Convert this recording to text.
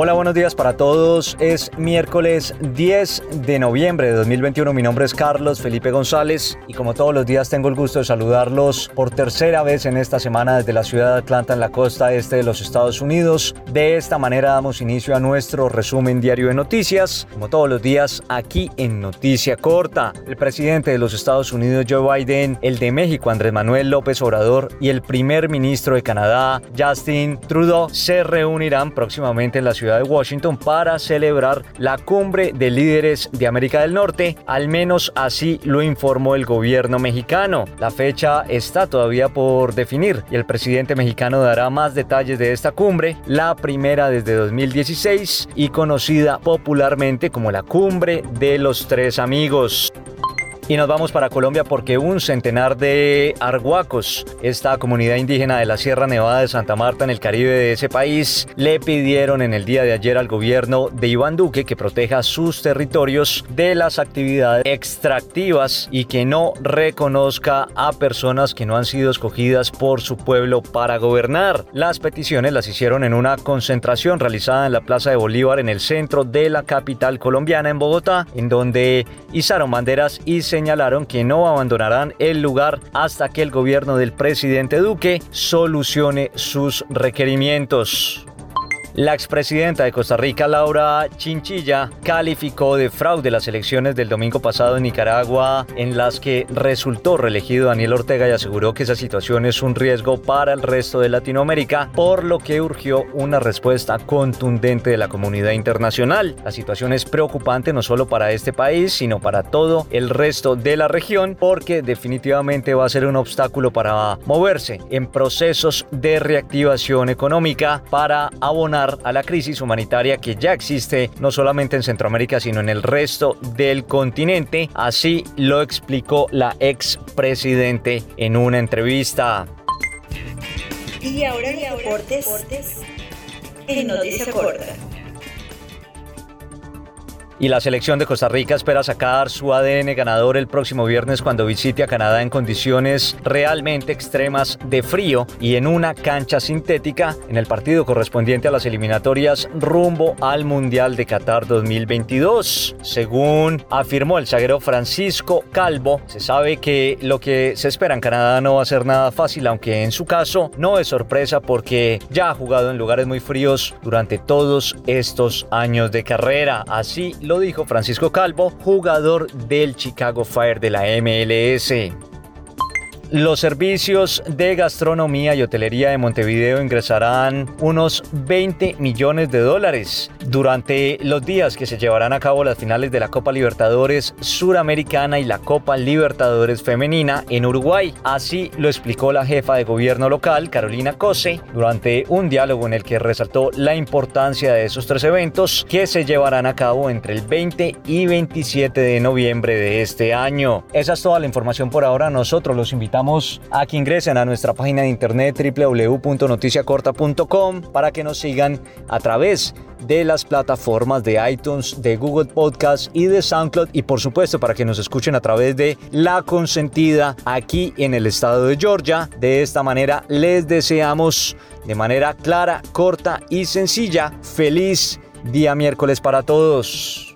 Hola, buenos días para todos. Es miércoles 10 de noviembre de 2021. Mi nombre es Carlos Felipe González y como todos los días tengo el gusto de saludarlos por tercera vez en esta semana desde la ciudad de Atlanta en la costa este de los Estados Unidos. De esta manera damos inicio a nuestro resumen diario de noticias, como todos los días aquí en Noticia Corta. El presidente de los Estados Unidos Joe Biden, el de México Andrés Manuel López Obrador y el primer ministro de Canadá Justin Trudeau se reunirán próximamente en la ciudad de Washington para celebrar la cumbre de líderes de América del Norte, al menos así lo informó el gobierno mexicano. La fecha está todavía por definir y el presidente mexicano dará más detalles de esta cumbre, la primera desde 2016 y conocida popularmente como la cumbre de los tres amigos. Y nos vamos para Colombia porque un centenar de arhuacos, esta comunidad indígena de la Sierra Nevada de Santa Marta en el Caribe de ese país, le pidieron en el día de ayer al gobierno de Iván Duque que proteja sus territorios de las actividades extractivas y que no reconozca a personas que no han sido escogidas por su pueblo para gobernar. Las peticiones las hicieron en una concentración realizada en la Plaza de Bolívar en el centro de la capital colombiana en Bogotá, en donde izaron banderas y se señalaron que no abandonarán el lugar hasta que el gobierno del presidente Duque solucione sus requerimientos. La expresidenta de Costa Rica, Laura Chinchilla, calificó de fraude las elecciones del domingo pasado en Nicaragua, en las que resultó reelegido Daniel Ortega y aseguró que esa situación es un riesgo para el resto de Latinoamérica, por lo que urgió una respuesta contundente de la comunidad internacional. La situación es preocupante no solo para este país, sino para todo el resto de la región, porque definitivamente va a ser un obstáculo para moverse en procesos de reactivación económica para abonar a la crisis humanitaria que ya existe no solamente en Centroamérica, sino en el resto del continente. Así lo explicó la ex presidente en una entrevista. Y ahora los deportes en Noticia Corta. Y la selección de Costa Rica espera sacar su ADN ganador el próximo viernes cuando visite a Canadá en condiciones realmente extremas de frío y en una cancha sintética en el partido correspondiente a las eliminatorias rumbo al Mundial de Qatar 2022. Según afirmó el zaguero Francisco Calvo, se sabe que lo que se espera en Canadá no va a ser nada fácil, aunque en su caso no es sorpresa porque ya ha jugado en lugares muy fríos durante todos estos años de carrera. Así lo dijo Francisco Calvo, jugador del Chicago Fire de la MLS. Los servicios de gastronomía y hotelería de Montevideo ingresarán unos 20 millones de dólares durante los días que se llevarán a cabo las finales de la Copa Libertadores Suramericana y la Copa Libertadores Femenina en Uruguay. Así lo explicó la jefa de gobierno local, Carolina Cose, durante un diálogo en el que resaltó la importancia de esos tres eventos que se llevarán a cabo entre el 20 y 27 de noviembre de este año. Esa es toda la información por ahora. Nosotros los a que ingresen a nuestra página de internet www.noticiacorta.com para que nos sigan a través de las plataformas de iTunes, de Google Podcast y de SoundCloud y por supuesto para que nos escuchen a través de La Consentida aquí en el estado de Georgia. De esta manera les deseamos de manera clara, corta y sencilla feliz día miércoles para todos.